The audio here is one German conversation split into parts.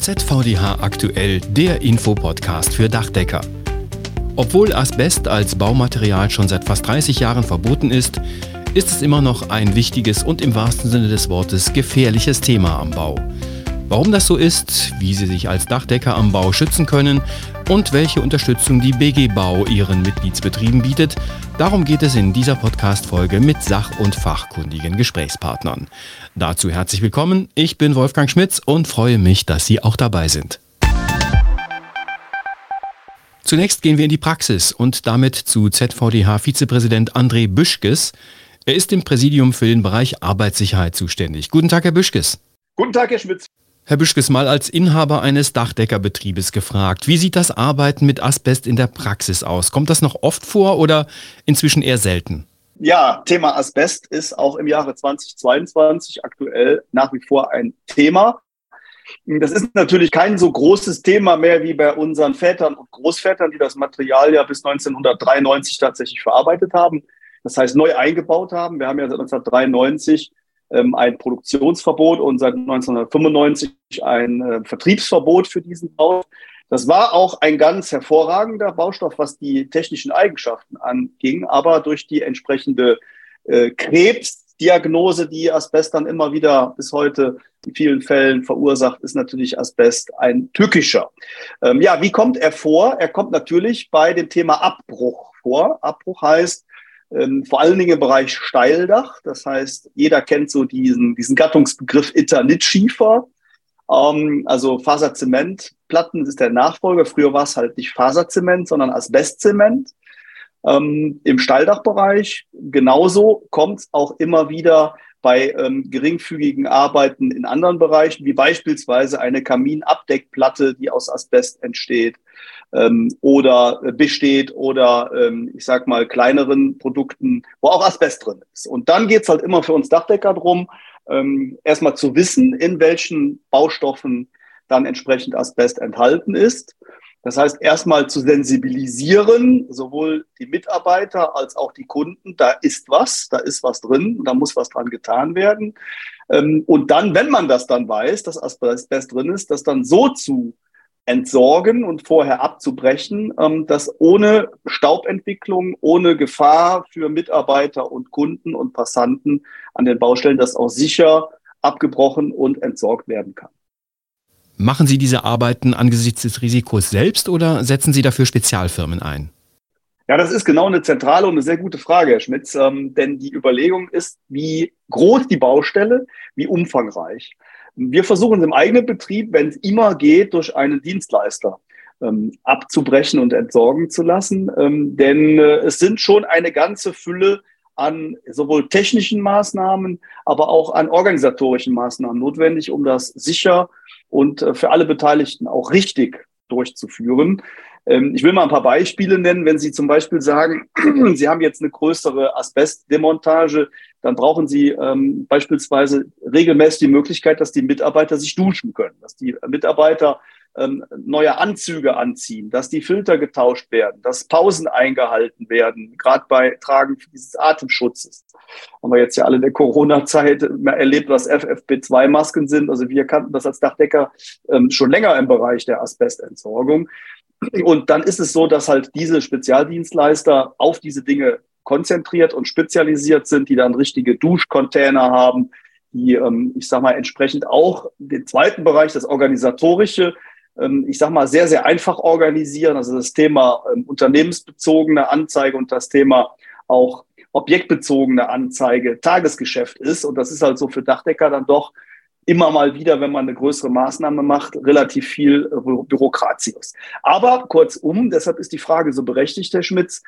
ZVDH aktuell, der Infopodcast für Dachdecker. Obwohl Asbest als Baumaterial schon seit fast 30 Jahren verboten ist, ist es immer noch ein wichtiges und im wahrsten Sinne des Wortes gefährliches Thema am Bau. Warum das so ist, wie Sie sich als Dachdecker am Bau schützen können und welche Unterstützung die BG Bau Ihren Mitgliedsbetrieben bietet, darum geht es in dieser Podcast-Folge mit sach- und fachkundigen Gesprächspartnern. Dazu herzlich willkommen, ich bin Wolfgang Schmitz und freue mich, dass Sie auch dabei sind. Zunächst gehen wir in die Praxis und damit zu ZVDH-Vizepräsident André Büschkes. Er ist im Präsidium für den Bereich Arbeitssicherheit zuständig. Guten Tag, Herr Büschkes. Guten Tag, Herr Schmitz. Herr Büschkes, mal als Inhaber eines Dachdeckerbetriebes gefragt. Wie sieht das Arbeiten mit Asbest in der Praxis aus? Kommt das noch oft vor oder inzwischen eher selten? Ja, Thema Asbest ist auch im Jahre 2022 aktuell nach wie vor ein Thema. Das ist natürlich kein so großes Thema mehr wie bei unseren Vätern und Großvätern, die das Material ja bis 1993 tatsächlich verarbeitet haben. Das heißt, neu eingebaut haben. Wir haben ja seit 1993 ähm, ein Produktionsverbot und seit 1995 ein äh, Vertriebsverbot für diesen Bau. Das war auch ein ganz hervorragender Baustoff, was die technischen Eigenschaften anging, aber durch die entsprechende äh, Krebsdiagnose, die Asbest dann immer wieder bis heute in vielen Fällen verursacht, ist natürlich Asbest ein tückischer. Ähm, ja, wie kommt er vor? Er kommt natürlich bei dem Thema Abbruch vor. Abbruch heißt, ähm, vor allen Dingen im Bereich Steildach. Das heißt, jeder kennt so diesen, diesen Gattungsbegriff Eternitschiefer. Ähm, also Faserzementplatten ist der Nachfolger. Früher war es halt nicht Faserzement, sondern Asbestzement. Ähm, Im Steildachbereich genauso kommt es auch immer wieder bei ähm, geringfügigen Arbeiten in anderen Bereichen, wie beispielsweise eine Kaminabdeckplatte, die aus Asbest entsteht ähm, oder besteht oder ähm, ich sag mal kleineren Produkten, wo auch Asbest drin ist. Und dann geht's halt immer für uns Dachdecker drum, ähm, erstmal zu wissen, in welchen Baustoffen dann entsprechend Asbest enthalten ist. Das heißt, erstmal zu sensibilisieren, sowohl die Mitarbeiter als auch die Kunden, da ist was, da ist was drin, da muss was dran getan werden. Ähm, und dann, wenn man das dann weiß, dass Asbest drin ist, das dann so zu entsorgen und vorher abzubrechen, ähm, dass ohne Staubentwicklung, ohne Gefahr für Mitarbeiter und Kunden und Passanten an den Baustellen das auch sicher abgebrochen und entsorgt werden kann. Machen Sie diese Arbeiten angesichts des Risikos selbst oder setzen Sie dafür Spezialfirmen ein? Ja, das ist genau eine zentrale und eine sehr gute Frage, Herr Schmitz, ähm, denn die Überlegung ist, wie groß die Baustelle, wie umfangreich. Wir versuchen es im eigenen Betrieb, wenn es immer geht, durch einen Dienstleister ähm, abzubrechen und entsorgen zu lassen. Ähm, denn äh, es sind schon eine ganze Fülle an sowohl technischen Maßnahmen, aber auch an organisatorischen Maßnahmen notwendig, um das sicher und äh, für alle Beteiligten auch richtig durchzuführen. Ähm, ich will mal ein paar Beispiele nennen. Wenn Sie zum Beispiel sagen, Sie haben jetzt eine größere Asbestdemontage, dann brauchen Sie ähm, beispielsweise regelmäßig die Möglichkeit, dass die Mitarbeiter sich duschen können, dass die Mitarbeiter ähm, neue Anzüge anziehen, dass die Filter getauscht werden, dass Pausen eingehalten werden, gerade bei Tragen dieses Atemschutzes. Haben wir jetzt ja alle in der Corona-Zeit erlebt, was FFP2-Masken sind. Also wir kannten das als Dachdecker ähm, schon länger im Bereich der Asbestentsorgung. Und dann ist es so, dass halt diese Spezialdienstleister auf diese Dinge konzentriert und spezialisiert sind, die dann richtige Duschcontainer haben, die, ähm, ich sag mal, entsprechend auch den zweiten Bereich, das organisatorische, ich sag mal, sehr, sehr einfach organisieren. Also das Thema ähm, unternehmensbezogene Anzeige und das Thema auch objektbezogene Anzeige Tagesgeschäft ist. Und das ist halt so für Dachdecker dann doch immer mal wieder, wenn man eine größere Maßnahme macht, relativ viel äh, Bürokratius. Aber kurzum, deshalb ist die Frage so berechtigt, Herr Schmitz,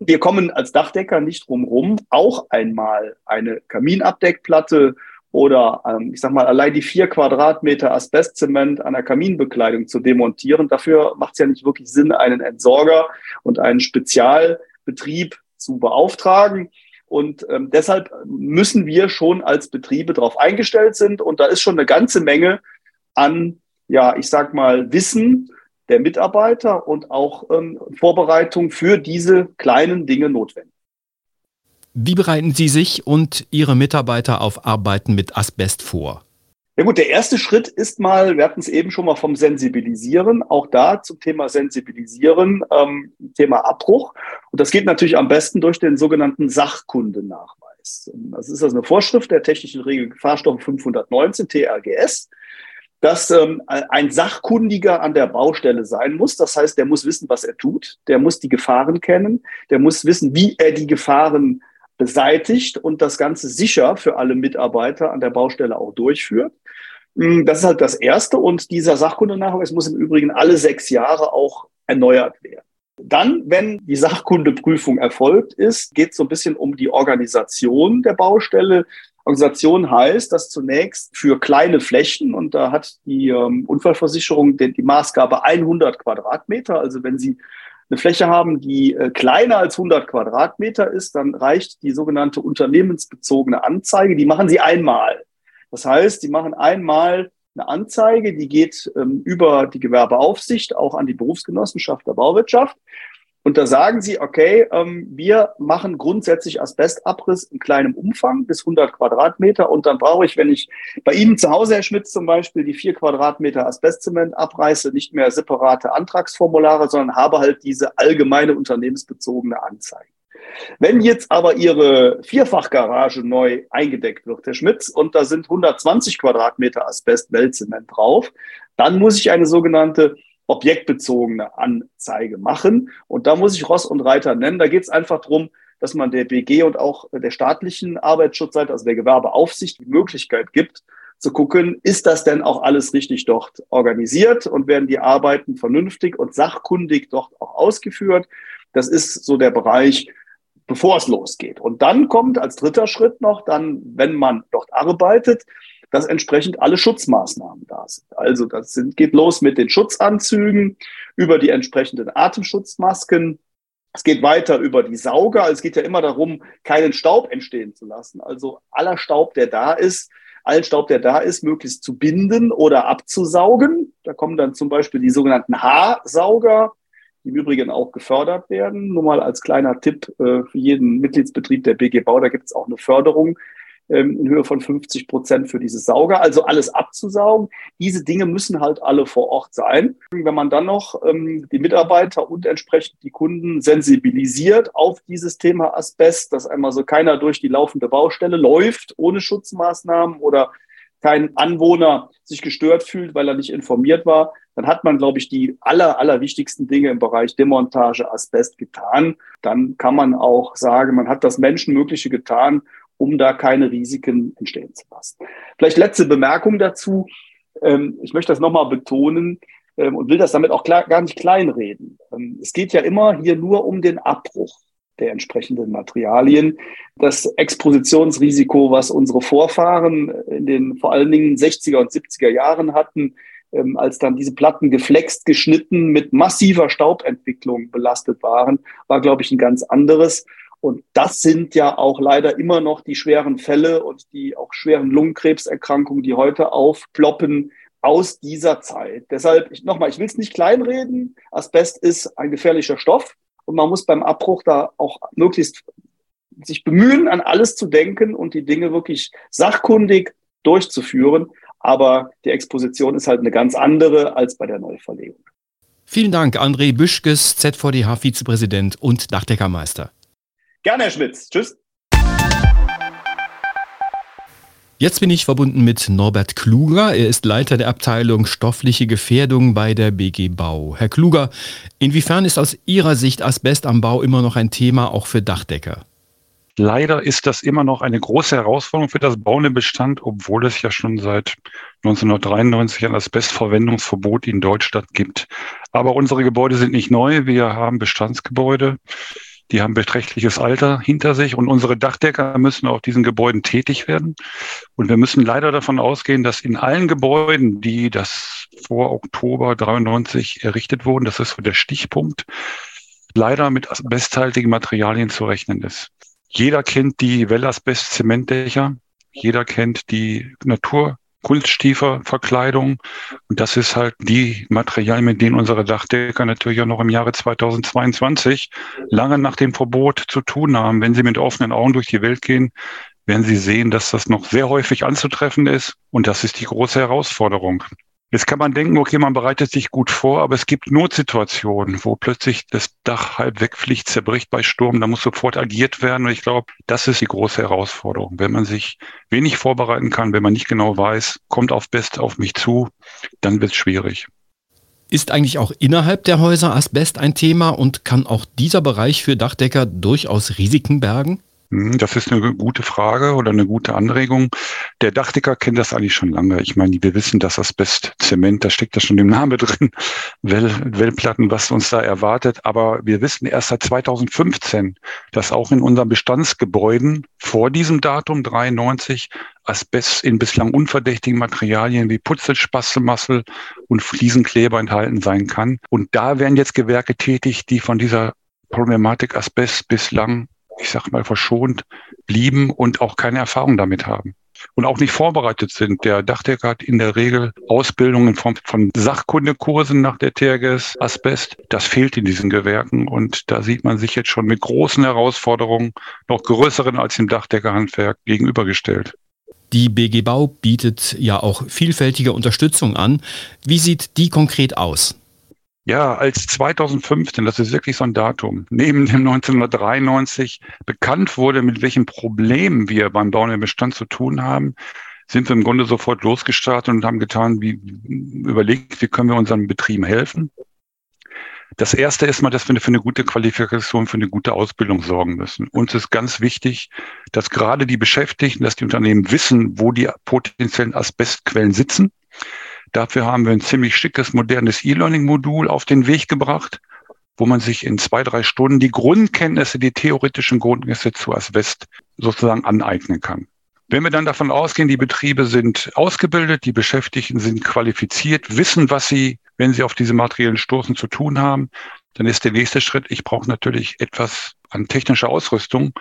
wir kommen als Dachdecker nicht drumherum, auch einmal eine Kaminabdeckplatte oder ähm, ich sag mal allein die vier Quadratmeter Asbestzement an der Kaminbekleidung zu demontieren. Dafür macht es ja nicht wirklich Sinn, einen Entsorger und einen Spezialbetrieb zu beauftragen. Und ähm, deshalb müssen wir schon als Betriebe darauf eingestellt sind. Und da ist schon eine ganze Menge an, ja, ich sag mal, Wissen der Mitarbeiter und auch ähm, Vorbereitung für diese kleinen Dinge notwendig. Wie bereiten Sie sich und Ihre Mitarbeiter auf Arbeiten mit Asbest vor? Ja gut, der erste Schritt ist mal, wir hatten es eben schon mal vom Sensibilisieren, auch da zum Thema Sensibilisieren, ähm, Thema Abbruch. Und das geht natürlich am besten durch den sogenannten Sachkundenachweis. Das ist also eine Vorschrift der technischen Regel Gefahrstoffe 519 TRGS, dass ähm, ein Sachkundiger an der Baustelle sein muss. Das heißt, der muss wissen, was er tut, der muss die Gefahren kennen, der muss wissen, wie er die Gefahren beseitigt und das Ganze sicher für alle Mitarbeiter an der Baustelle auch durchführt. Hm, das ist halt das Erste. Und dieser Sachkundenachweis muss im Übrigen alle sechs Jahre auch erneuert werden. Dann, wenn die Sachkundeprüfung erfolgt ist, geht es so ein bisschen um die Organisation der Baustelle. Organisation heißt, dass zunächst für kleine Flächen, und da hat die ähm, Unfallversicherung die, die Maßgabe 100 Quadratmeter, also wenn Sie eine Fläche haben, die äh, kleiner als 100 Quadratmeter ist, dann reicht die sogenannte unternehmensbezogene Anzeige. Die machen Sie einmal. Das heißt, die machen einmal eine Anzeige, die geht ähm, über die Gewerbeaufsicht auch an die Berufsgenossenschaft der Bauwirtschaft. Und da sagen sie, okay, ähm, wir machen grundsätzlich Asbestabriss in kleinem Umfang bis 100 Quadratmeter. Und dann brauche ich, wenn ich bei Ihnen zu Hause, Herr Schmitz, zum Beispiel die vier Quadratmeter Asbestzement abreiße, nicht mehr separate Antragsformulare, sondern habe halt diese allgemeine unternehmensbezogene Anzeige. Wenn jetzt aber Ihre Vierfachgarage neu eingedeckt wird, Herr Schmitz, und da sind 120 Quadratmeter Asbest-Weltzement drauf, dann muss ich eine sogenannte objektbezogene Anzeige machen. Und da muss ich Ross und Reiter nennen. Da geht es einfach darum, dass man der BG und auch der staatlichen Arbeitsschutzseite, also der Gewerbeaufsicht, die Möglichkeit gibt, zu gucken, ist das denn auch alles richtig dort organisiert und werden die Arbeiten vernünftig und sachkundig dort auch ausgeführt. Das ist so der Bereich, bevor es losgeht. Und dann kommt als dritter Schritt noch, dann, wenn man dort arbeitet, dass entsprechend alle Schutzmaßnahmen da sind. Also das sind, geht los mit den Schutzanzügen, über die entsprechenden Atemschutzmasken. Es geht weiter über die Sauger. Also es geht ja immer darum, keinen Staub entstehen zu lassen. Also aller Staub, der da ist, allen Staub, der da ist, möglichst zu binden oder abzusaugen. Da kommen dann zum Beispiel die sogenannten Haarsauger, die im Übrigen auch gefördert werden. Nur mal als kleiner Tipp äh, für jeden Mitgliedsbetrieb der BG Bau, da gibt es auch eine Förderung ähm, in Höhe von 50 Prozent für diese Sauger, also alles abzusaugen. Diese Dinge müssen halt alle vor Ort sein. Wenn man dann noch ähm, die Mitarbeiter und entsprechend die Kunden sensibilisiert auf dieses Thema Asbest, dass einmal so keiner durch die laufende Baustelle läuft ohne Schutzmaßnahmen oder kein Anwohner sich gestört fühlt, weil er nicht informiert war, dann hat man, glaube ich, die aller, aller wichtigsten Dinge im Bereich Demontage Asbest getan. Dann kann man auch sagen, man hat das Menschenmögliche getan um da keine Risiken entstehen zu lassen. Vielleicht letzte Bemerkung dazu. Ähm, ich möchte das nochmal betonen ähm, und will das damit auch gar nicht kleinreden. Ähm, es geht ja immer hier nur um den Abbruch der entsprechenden Materialien. Das Expositionsrisiko, was unsere Vorfahren in den vor allen Dingen 60er und 70er Jahren hatten, als dann diese Platten geflext, geschnitten, mit massiver Staubentwicklung belastet waren, war, glaube ich, ein ganz anderes. Und das sind ja auch leider immer noch die schweren Fälle und die auch schweren Lungenkrebserkrankungen, die heute aufploppen aus dieser Zeit. Deshalb nochmal, ich will es nicht kleinreden. Asbest ist ein gefährlicher Stoff und man muss beim Abbruch da auch möglichst sich bemühen, an alles zu denken und die Dinge wirklich sachkundig durchzuführen. Aber die Exposition ist halt eine ganz andere als bei der Neuverlegung. Vielen Dank, André Büschkes, ZVDH-Vizepräsident und Dachdeckermeister. Gerne, Herr Schmitz. Tschüss. Jetzt bin ich verbunden mit Norbert Kluger. Er ist Leiter der Abteilung Stoffliche Gefährdung bei der BG Bau. Herr Kluger, inwiefern ist aus Ihrer Sicht Asbest am Bau immer noch ein Thema, auch für Dachdecker? Leider ist das immer noch eine große Herausforderung für das bauende Bestand, obwohl es ja schon seit 1993 ein Asbestverwendungsverbot in Deutschland gibt. Aber unsere Gebäude sind nicht neu. Wir haben Bestandsgebäude. Die haben beträchtliches Alter hinter sich und unsere Dachdecker müssen auf diesen Gebäuden tätig werden. Und wir müssen leider davon ausgehen, dass in allen Gebäuden, die das vor Oktober 93 errichtet wurden, das ist so der Stichpunkt, leider mit asbesthaltigen Materialien zu rechnen ist. Jeder kennt die Wellasbest-Zementdächer. Jeder kennt die Natur Kunststieferverkleidung. Und das ist halt die Materialien, mit denen unsere Dachdecker natürlich auch noch im Jahre 2022 lange nach dem Verbot zu tun haben. Wenn sie mit offenen Augen durch die Welt gehen, werden Sie sehen, dass das noch sehr häufig anzutreffen ist. Und das ist die große Herausforderung. Jetzt kann man denken, okay, man bereitet sich gut vor, aber es gibt Notsituationen, wo plötzlich das Dach halb wegfliegt, zerbricht bei Sturm, da muss sofort agiert werden. Und ich glaube, das ist die große Herausforderung. Wenn man sich wenig vorbereiten kann, wenn man nicht genau weiß, kommt auf Best auf mich zu, dann wird es schwierig. Ist eigentlich auch innerhalb der Häuser Asbest ein Thema und kann auch dieser Bereich für Dachdecker durchaus Risiken bergen? Hm, das ist eine gute Frage oder eine gute Anregung. Der Dachdecker kennt das eigentlich schon lange. Ich meine, wir wissen, dass Asbest, Zement, da steckt ja schon im Namen drin, well, Wellplatten, was uns da erwartet. Aber wir wissen erst seit 2015, dass auch in unseren Bestandsgebäuden vor diesem Datum 93 Asbest in bislang unverdächtigen Materialien wie Putzel, Spastelmassel und Fliesenkleber enthalten sein kann. Und da werden jetzt Gewerke tätig, die von dieser Problematik Asbest bislang ich sag mal, verschont blieben und auch keine Erfahrung damit haben und auch nicht vorbereitet sind. Der Dachdecker hat in der Regel Ausbildung in Form von Sachkundekursen nach der TRGS Asbest. Das fehlt in diesen Gewerken und da sieht man sich jetzt schon mit großen Herausforderungen, noch größeren als im Dachdeckerhandwerk, gegenübergestellt. Die BG Bau bietet ja auch vielfältige Unterstützung an. Wie sieht die konkret aus? Ja, als 2015, das ist wirklich so ein Datum, neben dem 1993 bekannt wurde, mit welchen Problemen wir beim Bauen im Bestand zu tun haben, sind wir im Grunde sofort losgestartet und haben getan, wie überlegt, wie können wir unseren Betrieben helfen. Das erste ist mal, dass wir für eine gute Qualifikation, für eine gute Ausbildung sorgen müssen. Uns ist ganz wichtig, dass gerade die Beschäftigten, dass die Unternehmen wissen, wo die potenziellen Asbestquellen sitzen Dafür haben wir ein ziemlich schickes, modernes E-Learning-Modul auf den Weg gebracht, wo man sich in zwei, drei Stunden die Grundkenntnisse, die theoretischen Grundkenntnisse zu Asbest sozusagen aneignen kann. Wenn wir dann davon ausgehen, die Betriebe sind ausgebildet, die Beschäftigten sind qualifiziert, wissen, was sie, wenn sie auf diese materiellen Stoßen zu tun haben, dann ist der nächste Schritt, ich brauche natürlich etwas an technischer Ausrüstung,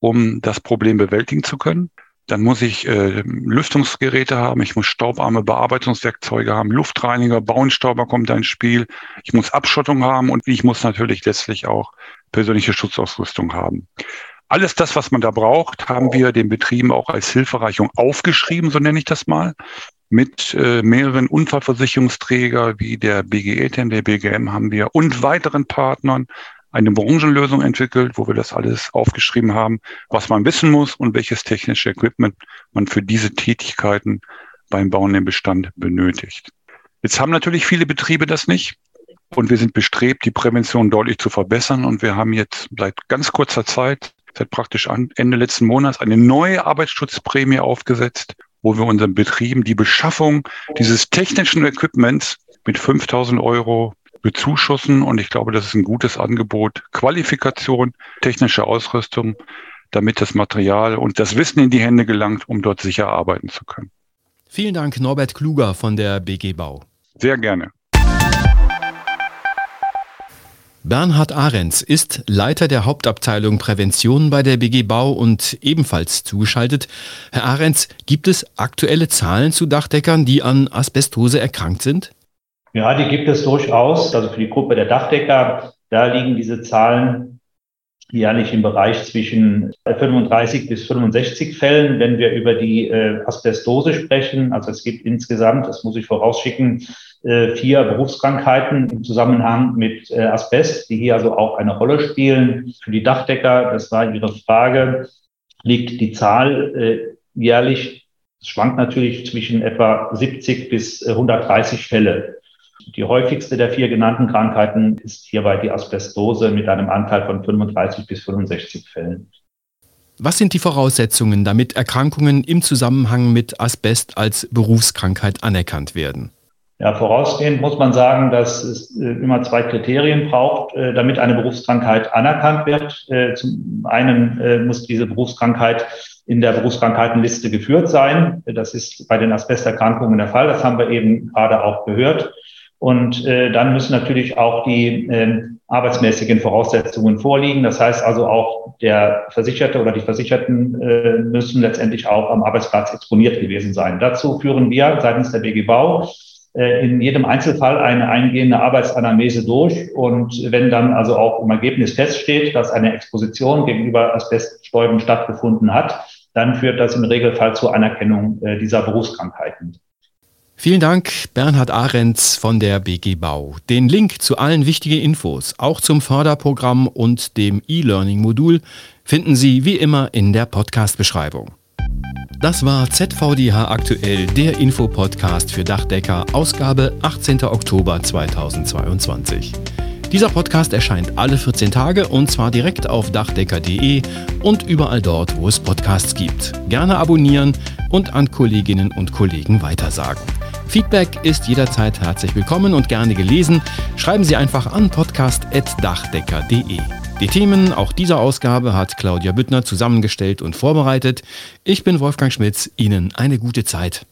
um das Problem bewältigen zu können. Dann muss ich äh, Lüftungsgeräte haben, ich muss staubarme Bearbeitungswerkzeuge haben, Luftreiniger, Bauenstauber kommt da ins Spiel, ich muss Abschottung haben und ich muss natürlich letztlich auch persönliche Schutzausrüstung haben. Alles das, was man da braucht, haben wir den Betrieben auch als Hilfereichung aufgeschrieben, so nenne ich das mal, mit äh, mehreren Unfallversicherungsträger wie der BGE, der BGM haben wir und weiteren Partnern eine Branchenlösung entwickelt, wo wir das alles aufgeschrieben haben, was man wissen muss und welches technische Equipment man für diese Tätigkeiten beim Bauen im Bestand benötigt. Jetzt haben natürlich viele Betriebe das nicht. Und wir sind bestrebt, die Prävention deutlich zu verbessern. Und wir haben jetzt seit ganz kurzer Zeit, seit praktisch Ende letzten Monats, eine neue Arbeitsschutzprämie aufgesetzt, wo wir unseren Betrieben die Beschaffung dieses technischen Equipments mit 5000 Euro bezuschussen. Und ich glaube, das ist ein gutes Angebot. Qualifikation, technische Ausrüstung, damit das Material und das Wissen in die Hände gelangt, um dort sicher arbeiten zu können. Vielen Dank, Norbert Kluger von der BG Bau. Sehr gerne. Bernhard Ahrens ist Leiter der Hauptabteilung Prävention bei der BG Bau und ebenfalls zugeschaltet. Herr Ahrens, gibt es aktuelle Zahlen zu Dachdeckern, die an Asbestose erkrankt sind? Ja, die gibt es durchaus. Also für die Gruppe der Dachdecker, da liegen diese Zahlen jährlich im Bereich zwischen 35 bis 65 Fällen, wenn wir über die äh, Asbestose sprechen. Also es gibt insgesamt, das muss ich vorausschicken, äh, vier Berufskrankheiten im Zusammenhang mit äh, Asbest, die hier also auch eine Rolle spielen. Für die Dachdecker, das war Ihre Frage, liegt die Zahl äh, jährlich, es schwankt natürlich zwischen etwa 70 bis 130 Fälle. Die häufigste der vier genannten Krankheiten ist hierbei die Asbestose mit einem Anteil von 35 bis 65 Fällen. Was sind die Voraussetzungen, damit Erkrankungen im Zusammenhang mit Asbest als Berufskrankheit anerkannt werden? Ja, vorausgehend muss man sagen, dass es äh, immer zwei Kriterien braucht, äh, damit eine Berufskrankheit anerkannt wird. Äh, zum einen muss diese Berufskrankheit in der Berufskrankheitenliste geführt sein. Das ist bei den Asbesterkrankungen der Fall. Das haben wir eben gerade auch gehört. Und äh, dann müssen natürlich auch die äh, arbeitsmäßigen Voraussetzungen vorliegen. Das heißt also auch der Versicherte oder die Versicherten äh, müssen letztendlich auch am Arbeitsplatz exponiert gewesen sein. Dazu führen wir seitens der BG Bau äh, in jedem Einzelfall eine eingehende Arbeitsanamnese durch. Und wenn dann also auch im Ergebnis feststeht, dass eine Exposition gegenüber Asbeststäuben stattgefunden hat, dann führt das im Regelfall zur Anerkennung äh, dieser Berufskrankheiten. Vielen Dank, Bernhard Ahrens von der BG Bau. Den Link zu allen wichtigen Infos, auch zum Förderprogramm und dem E-Learning-Modul, finden Sie wie immer in der Podcast-Beschreibung. Das war ZVDH aktuell, der Infopodcast für Dachdecker, Ausgabe 18. Oktober 2022. Dieser Podcast erscheint alle 14 Tage und zwar direkt auf dachdecker.de und überall dort, wo es Podcasts gibt. Gerne abonnieren und an Kolleginnen und Kollegen weitersagen. Feedback ist jederzeit herzlich willkommen und gerne gelesen. Schreiben Sie einfach an podcast.dachdecker.de. Die Themen auch dieser Ausgabe hat Claudia Büttner zusammengestellt und vorbereitet. Ich bin Wolfgang Schmitz. Ihnen eine gute Zeit.